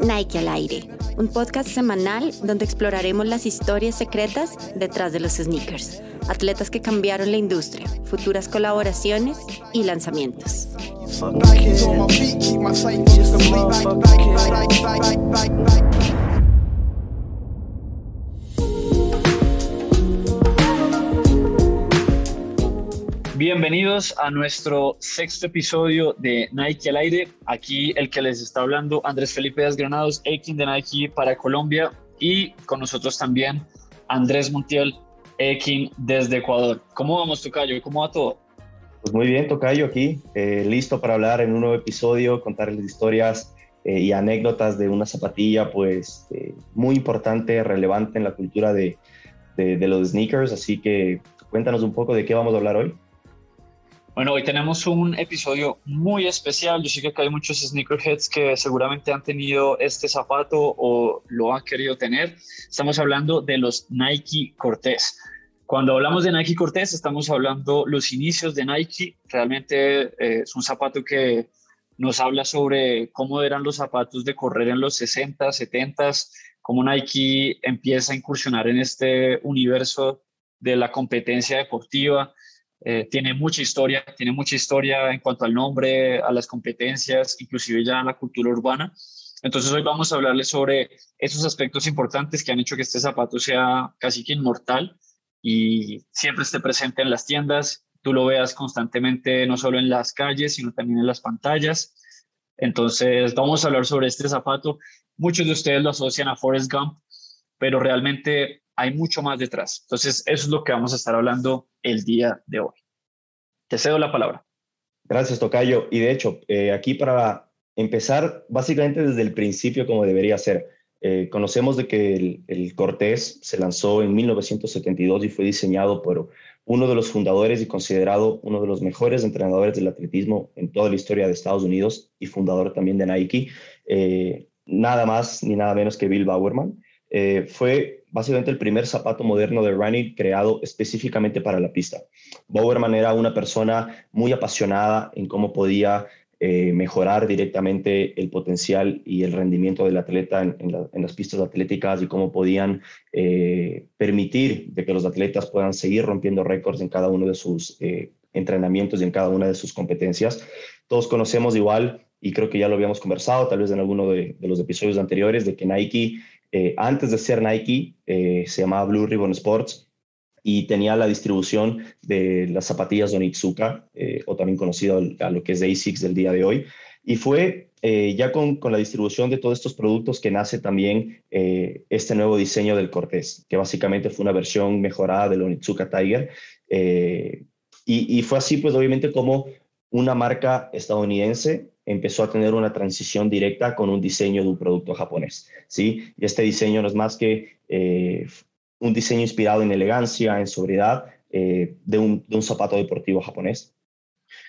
Nike al aire, un podcast semanal donde exploraremos las historias secretas detrás de los sneakers, atletas que cambiaron la industria, futuras colaboraciones y lanzamientos. Bienvenidos a nuestro sexto episodio de Nike al aire. Aquí el que les está hablando, Andrés Felipe Das Granados, Ekin de Nike para Colombia y con nosotros también Andrés Montiel, Ekin desde Ecuador. ¿Cómo vamos, Tocayo? ¿Cómo va todo? Pues muy bien, Tocayo, aquí, eh, listo para hablar en un nuevo episodio, contarles historias eh, y anécdotas de una zapatilla, pues eh, muy importante, relevante en la cultura de, de los sneakers. Así que cuéntanos un poco de qué vamos a hablar hoy. Bueno, hoy tenemos un episodio muy especial. Yo sé que hay muchos sneakerheads que seguramente han tenido este zapato o lo han querido tener. Estamos hablando de los Nike Cortez. Cuando hablamos de Nike Cortez, estamos hablando los inicios de Nike. Realmente eh, es un zapato que nos habla sobre cómo eran los zapatos de correr en los 60, 70, cómo Nike empieza a incursionar en este universo de la competencia deportiva eh, tiene mucha historia, tiene mucha historia en cuanto al nombre, a las competencias, inclusive ya a la cultura urbana. Entonces hoy vamos a hablarles sobre esos aspectos importantes que han hecho que este zapato sea casi que inmortal y siempre esté presente en las tiendas, tú lo veas constantemente no solo en las calles, sino también en las pantallas. Entonces vamos a hablar sobre este zapato. Muchos de ustedes lo asocian a Forrest Gump, pero realmente hay mucho más detrás. Entonces, eso es lo que vamos a estar hablando el día de hoy. Te cedo la palabra. Gracias, Tocayo. Y de hecho, eh, aquí para empezar, básicamente desde el principio, como debería ser. Eh, conocemos de que el, el, Cortés se lanzó en 1972 y fue diseñado por uno de los fundadores y considerado uno de los mejores entrenadores del atletismo en toda la historia de Estados Unidos y fundador también de Nike, eh, nada más ni nada menos que Bill Bowerman. fue básicamente el primer zapato moderno de running creado específicamente para la pista. Bowerman era una persona muy apasionada en cómo podía eh, mejorar directamente el potencial y el rendimiento del atleta en, las pistas atléticas y cómo podían eh, permitir de que los atletas puedan seguir rompiendo récords en cada uno de sus eh, entrenamientos y en cada una de sus competencias. Todos conocemos igual, y creo que ya lo habíamos conversado tal vez en alguno de, de los episodios anteriores, de que Nike eh, antes de ser Nike, eh, se llamaba Blue Ribbon Sports y tenía la distribución de las zapatillas Onitsuka, eh, o también conocido a lo que es ASICS del día de hoy. Y fue ya con, con, la distribución de todos estos productos que nace también este nuevo diseño del Cortés, que básicamente fue una versión mejorada del Onitsuka Tiger. Y, y, fue así, pues obviamente, como una marca estadounidense empezó a tener una transición directa con un diseño de un producto japonés. ¿sí? Y este diseño no es más que eh, un diseño inspirado en elegancia, en sobriedad eh, de, un, de un zapato deportivo japonés.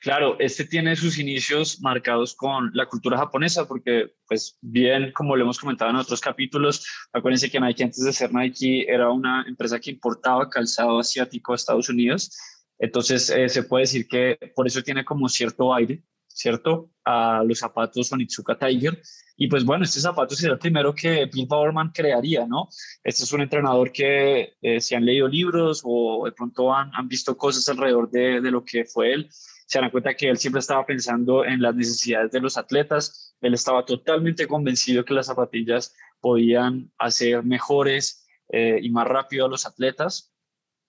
Claro, este tiene sus inicios marcados con la cultura japonesa, porque, pues, bien, como lo hemos comentado en otros capítulos, acuérdense que Nike antes de ser Nike era una empresa que importaba calzado asiático a Estados Unidos. Entonces, eh, se puede decir que por eso tiene como cierto aire, ¿cierto? A los zapatos Onitsuka Tiger. Y pues bueno, este zapato sería el primero que Bill Bowerman crearía, ¿no? Este es un entrenador que eh, si han leído libros o de pronto han, han visto cosas alrededor de, de, lo que fue él, se dan cuenta que él siempre estaba pensando en las necesidades de los atletas. Él estaba totalmente convencido que las zapatillas podían hacer mejores eh, y más rápido a los atletas.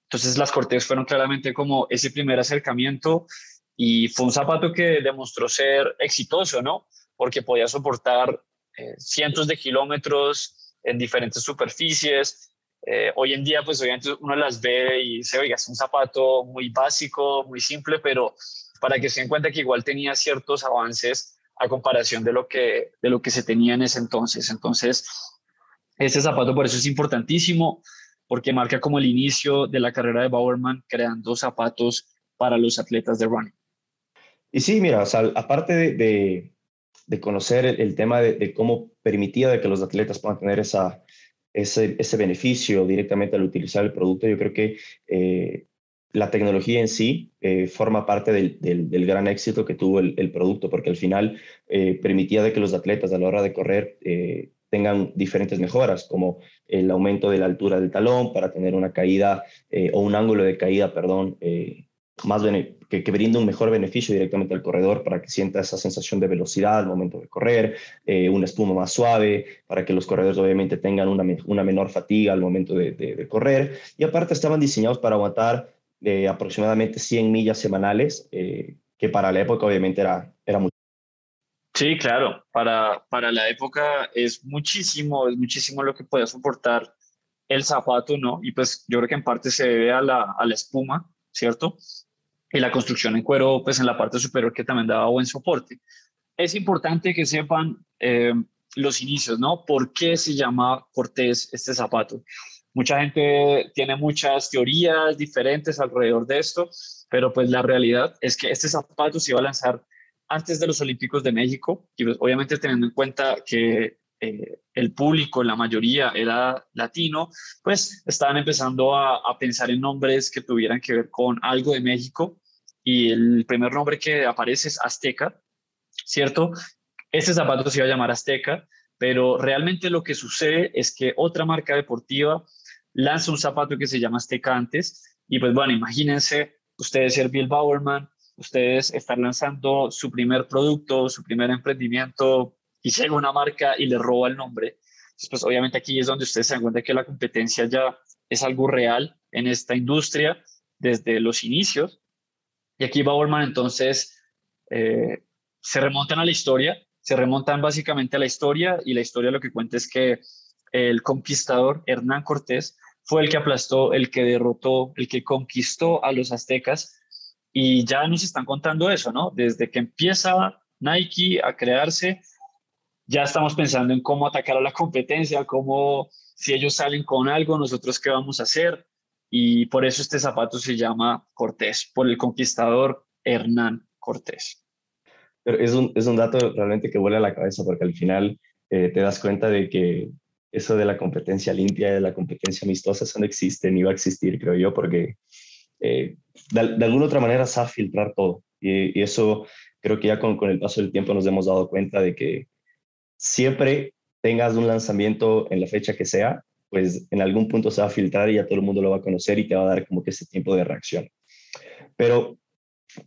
Entonces las Cortés fueron claramente como ese primer acercamiento y fue un zapato que demostró ser exitoso, ¿no? Porque podía soportar eh, cientos de kilómetros en diferentes superficies. Eh, hoy en día, pues obviamente uno las ve y se oiga, es un zapato muy básico, muy simple, pero para que se den cuenta que igual tenía ciertos avances a comparación de lo que, de lo que se tenía en ese entonces. Entonces, ese zapato por eso es importantísimo, porque marca como el inicio de la carrera de Bowerman creando zapatos para los atletas de running. Y sí, mira, aparte de, de, conocer el, tema de, cómo permitía de que los atletas puedan tener esa, ese, ese, beneficio directamente al utilizar el producto, yo creo que eh, la tecnología en sí eh, forma parte del, del, gran éxito que tuvo el, el producto, porque al final eh, permitía de que los atletas a la hora de correr eh, tengan diferentes mejoras, como el aumento de la altura del talón para tener una caída o un ángulo de caída, perdón, más que, que brinde un mejor beneficio directamente al corredor para que sienta esa sensación de velocidad al momento de correr, eh, una espuma más suave, para que los corredores obviamente tengan una, una menor fatiga al momento de, de, correr. Y aparte estaban diseñados para aguantar eh, aproximadamente 100 millas semanales, eh, que para la época obviamente era, era mucho. Sí, claro, para, para la época es muchísimo, es muchísimo lo que puede soportar el zapato, ¿no? Y pues yo creo que en parte se debe a la, a la espuma, ¿cierto? Y la construcción en cuero, pues en la parte superior que también daba buen soporte. Es importante que sepan eh, los inicios, ¿no? ¿Por qué se llama Cortés este zapato? Mucha gente tiene muchas teorías diferentes alrededor de esto, pero pues la realidad es que este zapato se iba a lanzar antes de los Olímpicos de México y pues, obviamente teniendo en cuenta que eh, el público, la mayoría era latino, pues estaban empezando a, a, pensar en nombres que tuvieran que ver con algo de México y el primer nombre que aparece es Azteca, ¿cierto? Este zapato se iba a llamar Azteca, pero realmente lo que sucede es que otra marca deportiva lanza un zapato que se llama Azteca antes y pues bueno, imagínense ustedes ser Bill Bowerman, ustedes están lanzando su primer producto, su primer emprendimiento y llega una marca y le roba el nombre. Entonces, pues obviamente aquí es donde ustedes se dan cuenta que la competencia ya es algo real en esta industria desde los inicios y aquí Bauerman entonces eh, se remontan a la historia, se remontan básicamente a la historia y la historia lo que cuenta es que el conquistador Hernán Cortés fue el que aplastó, el que derrotó, el que conquistó a los aztecas y ya nos están contando eso, ¿no? Desde que empieza Nike a crearse, ya estamos pensando en cómo atacar a la competencia, cómo si ellos salen con algo, nosotros qué vamos a hacer y por eso este zapato se llama Cortés, por el conquistador Hernán Cortés. Es un, es un dato realmente que vuela a la cabeza porque al final eh, te das cuenta de que eso de la competencia limpia, de la competencia amistosa, eso no existe ni va a existir, creo yo, porque eh, de, de, alguna otra manera sabe filtrar todo. Y, y, eso creo que ya con, con el paso del tiempo nos hemos dado cuenta de que siempre tengas un lanzamiento en la fecha que sea, pues en algún punto se va a filtrar y ya todo el mundo lo va a conocer y te va a dar como que ese tiempo de reacción. Pero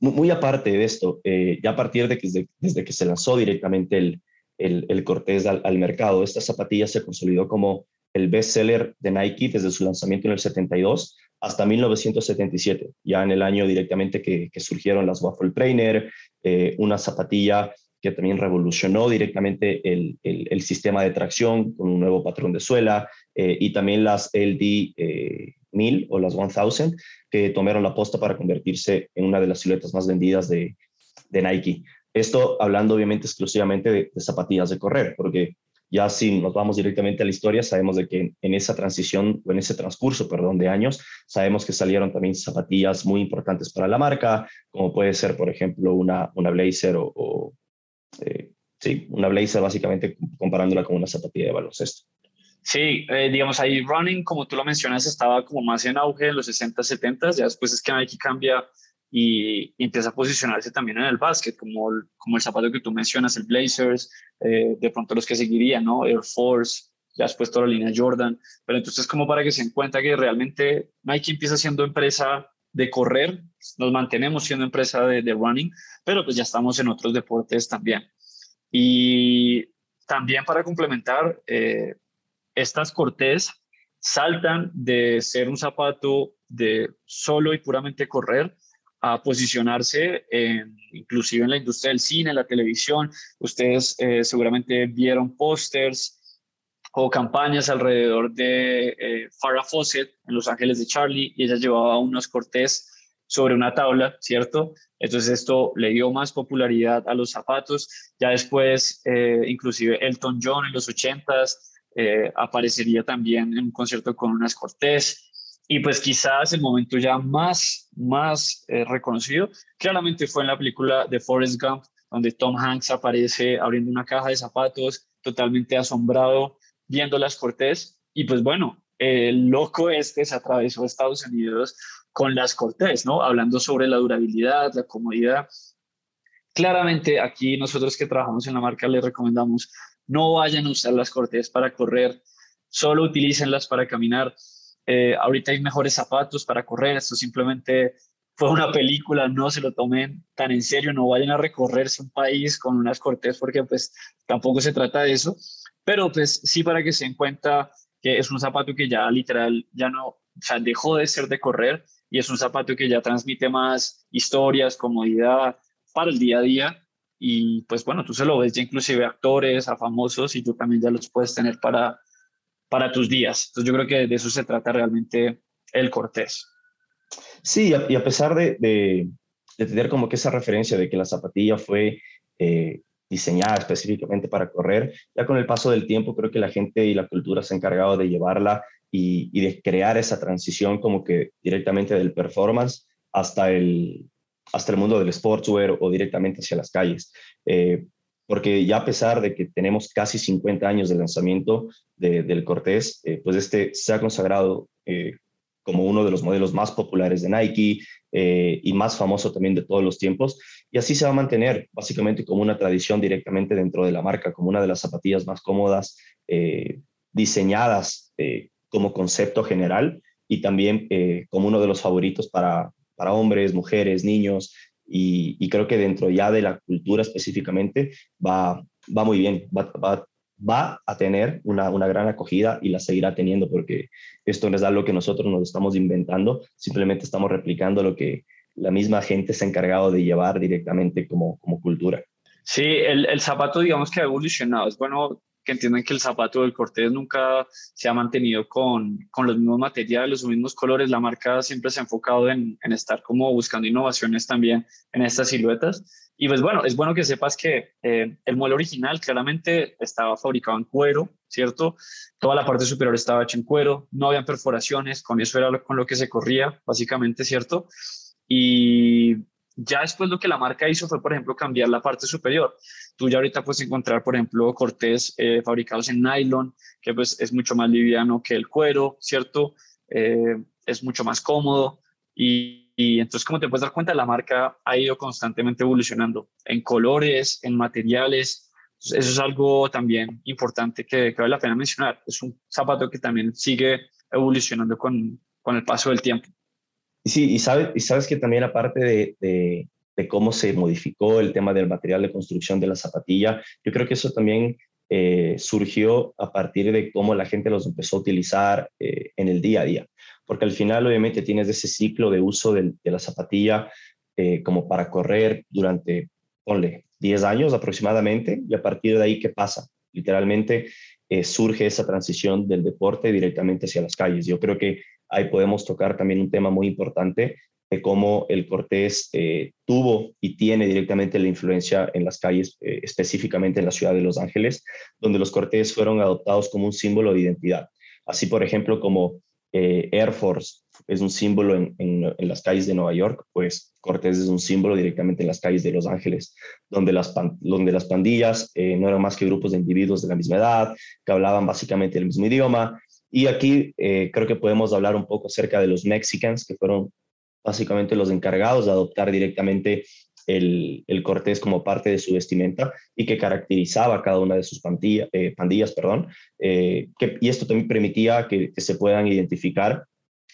muy aparte de esto, eh, ya a partir de que desde, que se lanzó directamente el, el, Cortés al, mercado, esta zapatilla se consolidó como el bestseller de Nike desde su lanzamiento en el 72 hasta 1977, ya en el año directamente que, surgieron las Waffle Trainer, eh, una zapatilla que también revolucionó directamente el, el, sistema de tracción con un nuevo patrón de suela eh, y también las LD 1000 eh, o las 1000 que tomaron la posta para convertirse en una de las siluetas más vendidas de, de Nike. Esto hablando obviamente exclusivamente de, zapatillas de correr, porque ya si nos vamos directamente a la historia, sabemos de que en esa transición o en ese transcurso, perdón, de años, sabemos que salieron también zapatillas muy importantes para la marca, como puede ser, por ejemplo, una, una Blazer o eh, sí, una blazer básicamente comparándola con una zapatilla de baloncesto. Sí, eh, digamos ahí running, como tú lo mencionas, estaba como más en auge en los 60, 70, ya después es que Nike cambia y, empieza a posicionarse también en el básquet, como el, como el zapato que tú mencionas, el Blazers, eh, de pronto los que seguirían, ¿no? Air Force, ya después toda la línea Jordan, pero entonces como para que se den cuenta que realmente Nike empieza siendo empresa de correr, nos mantenemos siendo empresa de, de, running, pero pues ya estamos en otros deportes también. Y también para complementar, eh, estas Cortés saltan de ser un zapato de solo y puramente correr a posicionarse en, inclusive en la industria del cine, la televisión. Ustedes eh, seguramente vieron pósters o campañas alrededor de eh, Farrah Fawcett en Los Ángeles de Charlie y ella llevaba unos cortés sobre una tabla, ¿cierto? Entonces esto le dio más popularidad a los zapatos. Ya después, eh, inclusive Elton John en los 80s eh, aparecería también en un concierto con unas cortés. Y pues quizás el momento ya más, más eh, reconocido, claramente fue en la película de Forrest Gump, donde Tom Hanks aparece abriendo una caja de zapatos, totalmente asombrado viendo las Cortés. Y pues bueno, el loco este se atravesó Estados Unidos con las Cortés, ¿no? Hablando sobre la durabilidad, la comodidad. Claramente aquí nosotros que trabajamos en la marca les recomendamos no vayan a usar las Cortés para correr, solo utilícenlas para caminar. Eh, ahorita hay mejores zapatos para correr, esto simplemente fue una película, no se lo tomen tan en serio, no vayan a recorrerse un país con unas Cortés porque pues tampoco se trata de eso, pero pues sí para que se den cuenta que es un zapato que ya literal ya no, o sea, dejó de ser de correr y es un zapato que ya transmite más historias, comodidad para el día a día y pues bueno, tú se lo ves ya inclusive a actores, a famosos y tú también ya los puedes tener para, para tus días. Entonces yo creo que de eso se trata realmente el Cortés. Sí, y a pesar de, de, tener como que esa referencia de que la zapatilla fue eh, diseñada específicamente para correr, ya con el paso del tiempo creo que la gente y la cultura se ha encargado de llevarla y, de crear esa transición como que directamente del performance hasta el, hasta el mundo del sportswear o directamente hacia las calles. Eh, porque ya a pesar de que tenemos casi 50 años de lanzamiento del Cortés, eh, pues este se ha consagrado eh, como uno de los modelos más populares de Nike y más famoso también de todos los tiempos. Y así se va a mantener básicamente como una tradición directamente dentro de la marca, como una de las zapatillas más cómodas, diseñadas como concepto general y también como uno de los favoritos para, para hombres, mujeres, niños, y, creo que dentro ya de la cultura específicamente va, va muy bien, va, va, va a tener una, una, gran acogida y la seguirá teniendo porque esto no es algo que nosotros nos estamos inventando, simplemente estamos replicando lo que la misma gente se ha encargado de llevar directamente como, como cultura. Sí, el, el zapato digamos que ha evolucionado. Es bueno que entiendan que el zapato del Cortés nunca se ha mantenido con, con los mismos materiales, los mismos colores. La marca siempre se ha enfocado en, en, estar como buscando innovaciones también en estas siluetas. Y pues bueno, es bueno que sepas que eh, el modelo original claramente estaba fabricado en cuero, ¿cierto? Toda la parte superior estaba hecha en cuero, no habían perforaciones, con eso era con lo que se corría, básicamente, ¿cierto? Y ya después lo que la marca hizo fue, por ejemplo, cambiar la parte superior. Tú ya ahorita puedes encontrar, por ejemplo, cortés eh, fabricados en nylon, que pues es mucho más liviano que el cuero, ¿cierto? Eh, es mucho más cómodo. Y, entonces, como te puedes dar cuenta, la marca ha ido constantemente evolucionando en colores, en materiales. eso es algo también importante que, vale la pena mencionar. Es un zapato que también sigue evolucionando con, con el paso del tiempo. Sí, y y sabes que también aparte de, de, cómo se modificó el tema del material de construcción de la zapatilla, yo creo que eso también eh, surgió a partir de cómo la gente los empezó a utilizar eh, en el día a día. Porque al final obviamente tienes ese ciclo de uso de, la zapatilla eh, como para correr durante, ponle, 10 años aproximadamente, y a partir de ahí, ¿qué pasa? Literalmente surge esa transición del deporte directamente hacia las calles. Yo creo que Ahí podemos tocar también un tema muy importante de cómo el Cortés eh, tuvo y tiene directamente la influencia en las calles, eh, específicamente en la ciudad de Los Ángeles, donde los Cortés fueron adoptados como un símbolo de identidad. Así, por ejemplo, como eh, Air Force es un símbolo en, las calles de Nueva York, pues Cortés es un símbolo directamente en las calles de Los Ángeles, donde las, donde las pandillas no eran más que grupos de individuos de la misma edad, que hablaban básicamente el mismo idioma, y aquí eh, creo que podemos hablar un poco acerca de los Mexicans, que fueron básicamente los encargados de adoptar directamente el, el cortés como parte de su vestimenta y que caracterizaba cada una de sus pandilla, eh, pandillas. Perdón, eh, y esto también permitía que se puedan identificar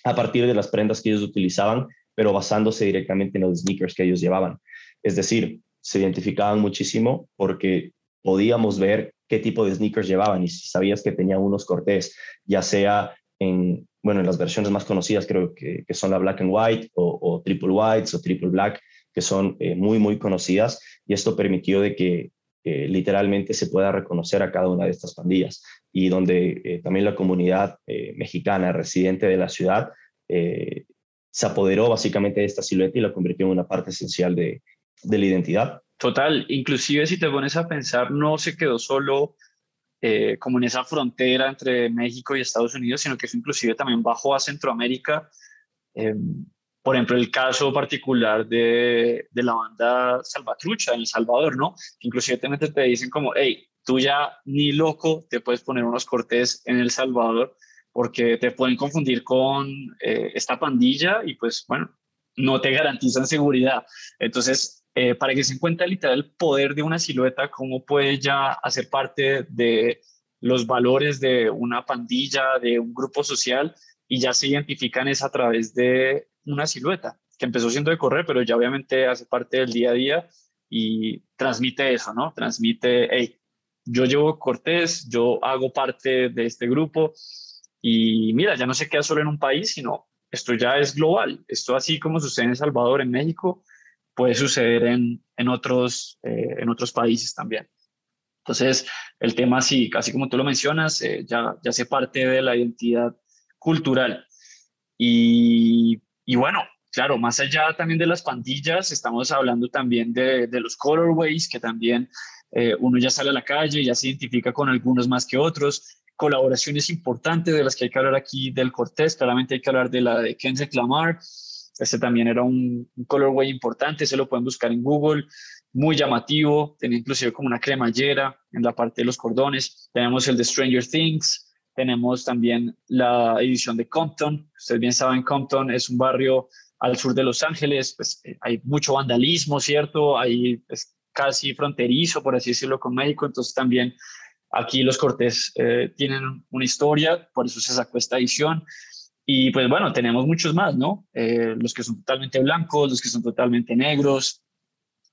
a partir de las prendas que ellos utilizaban, pero basándose directamente en los sneakers que ellos llevaban. Es decir, se identificaban muchísimo porque podíamos ver qué tipo de sneakers llevaban y si sabías que tenían unos cortés, ya sea en, bueno, en las versiones más conocidas creo que, que son la black and white o, triple whites o triple black, que son eh, muy, muy conocidas y esto permitió de que literalmente se pueda reconocer a cada una de estas pandillas y donde eh, también la comunidad eh, mexicana residente de la ciudad se apoderó básicamente de esta silueta y la convirtió en una parte esencial de, de la identidad. Total, inclusive si te pones a pensar, no se quedó solo eh, como en esa frontera entre México y Estados Unidos, sino que eso inclusive también bajó a Centroamérica. Em, por ejemplo, el caso particular de, de, la banda Salvatrucha en El Salvador, ¿no? Inclusive te, te dicen como, hey, tú ya ni loco te puedes poner unos cortes en El Salvador porque te pueden confundir con eh, esta pandilla y pues bueno, no te garantizan seguridad. Entonces, eh, para que se encuentre literal el poder de una silueta, cómo puede ya hacer parte de los valores de una pandilla, de un grupo social, y ya se identifican es a través de una silueta, que empezó siendo de correr, pero ya obviamente hace parte del día a día y transmite eso, ¿no? Transmite, hey, yo llevo Cortés, yo hago parte de este grupo y mira, ya no se queda solo en un país, sino esto ya es global. Esto así como sucede en El Salvador, en México, puede suceder en, en otros, eh, en otros países también. Entonces, el tema, sí, casi como tú lo mencionas, eh, ya, ya hace parte de la identidad cultural. Y, y, bueno, claro, más allá también de las pandillas, estamos hablando también de, de los colorways, que también eh, uno ya sale a la calle, ya se identifica con algunos más que otros. Colaboraciones importantes de las que hay que hablar aquí del Cortés, claramente hay que hablar de la de Kendrick Lamar, este también era un, colorway importante, se lo pueden buscar en Google, muy llamativo, tenía inclusive como una cremallera en la parte de los cordones. Tenemos el de Stranger Things, tenemos también la edición de Compton. Ustedes bien saben, Compton es un barrio al sur de Los Ángeles, pues eh, hay mucho vandalismo, ¿cierto? Hay es casi fronterizo, por así decirlo, con México, entonces también aquí los Cortés eh, tienen una historia, por eso se sacó esta edición. Y pues bueno, tenemos muchos más, ¿no? Eh, los que son totalmente blancos, los que son totalmente negros.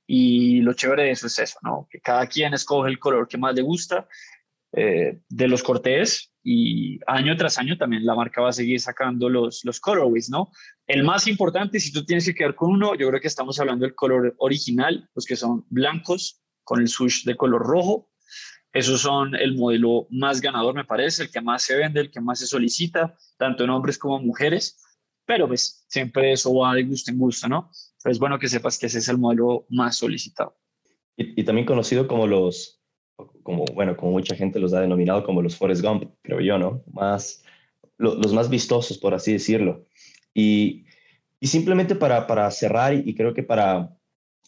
Y lo chévere de eso es eso, ¿no? Que cada quien escoge el color que más le gusta eh, de los cortés y año tras año también la marca va a seguir sacando los, los colorways, ¿no? El más importante, si tú tienes que quedar con uno, yo creo que estamos hablando del color original, los que son blancos con el swoosh de color rojo. Esos son el modelo más ganador, me parece, el que más se vende, el que más se solicita, tanto en hombres como mujeres. Pero pues siempre eso va de gusto en gusto, ¿no? Pero es bueno que sepas que ese es el modelo más solicitado. Y, y también conocido como los como, bueno, como mucha gente los ha denominado como los Forrest Gump, creo yo, ¿no? Más, los más vistosos, por así decirlo. Y, y simplemente para, para cerrar y creo que para,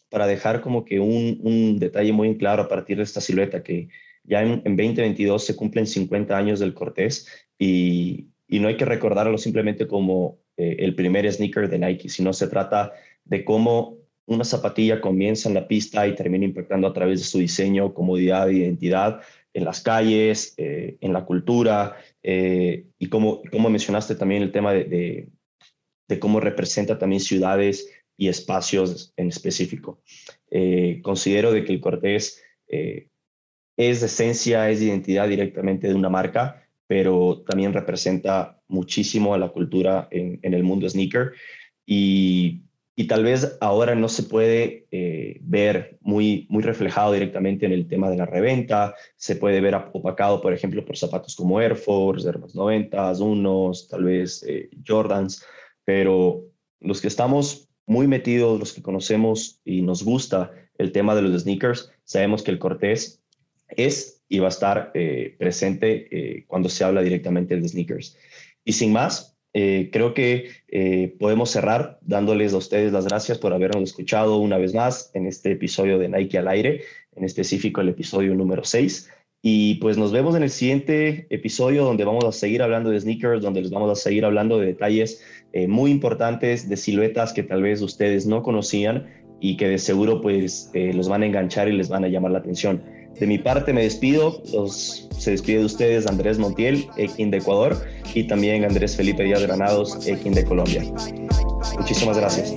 para dejar como que un, un, detalle muy claro a partir de esta silueta, que ya en, en 2022 se cumplen 50 años del Cortés y, y no hay que recordarlo simplemente como eh, el primer sneaker de Nike, sino se trata de cómo una zapatilla comienza en la pista y termina impactando a través de su diseño, comodidad e identidad en las calles, eh, en la cultura, eh, y como, como mencionaste también el tema de, de, cómo representa también ciudades y espacios en específico. Eh, considero de que el Cortés es esencia, es de identidad directamente de una marca, pero también representa muchísimo a la cultura en, en el mundo sneaker. Y y tal vez ahora no se puede eh, ver muy, muy reflejado directamente en el tema de la reventa, se puede ver opacado, por ejemplo, por zapatos como Air Force, Air Max 90, unos, tal vez eh, Jordans, pero los que estamos muy metidos, los que conocemos y nos gusta el tema de los sneakers, sabemos que el Cortés es y va a estar eh, presente cuando se habla directamente de sneakers. Y sin más, eh, creo que eh, podemos cerrar dándoles a ustedes las gracias por habernos escuchado una vez más en este episodio de Nike al aire, en específico el episodio número 6. Y pues nos vemos en el siguiente episodio donde vamos a seguir hablando de sneakers, donde les vamos a seguir hablando de detalles eh, muy importantes, de siluetas que tal vez ustedes no conocían y que de seguro pues los van a enganchar y les van a llamar la atención. De mi parte me despido, se despide de ustedes Andrés Montiel, Ekin de Ecuador, y también Andrés Felipe Díaz Granados, Ekin de Colombia. Muchísimas gracias.